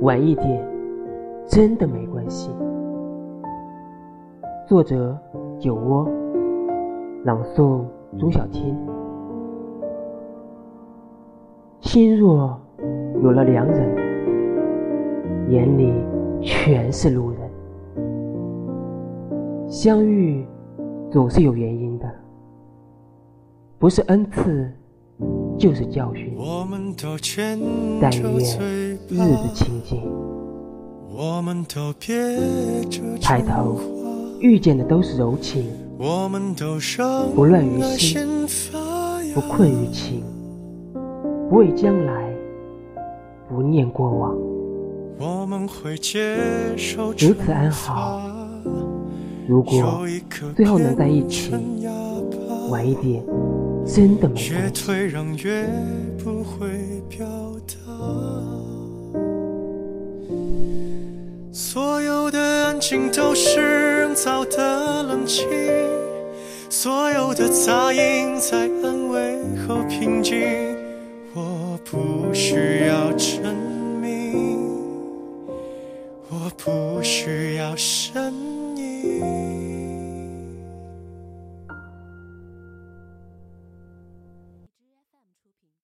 晚一点真的没关系。作者：酒窝，朗诵：朱小天。心若有了良人，眼里全是路人。相遇总是有原因的，不是恩赐，就是教训。但愿日子清静，抬头遇见的都是柔情，不乱于心，不困于情。不畏将来，不念过往，如此安好。如果最后能在一起，晚一点真的没关系。所有的安静都是人造的冷清，所有的杂音在安慰后平静。我不需要证明，我不需要声音。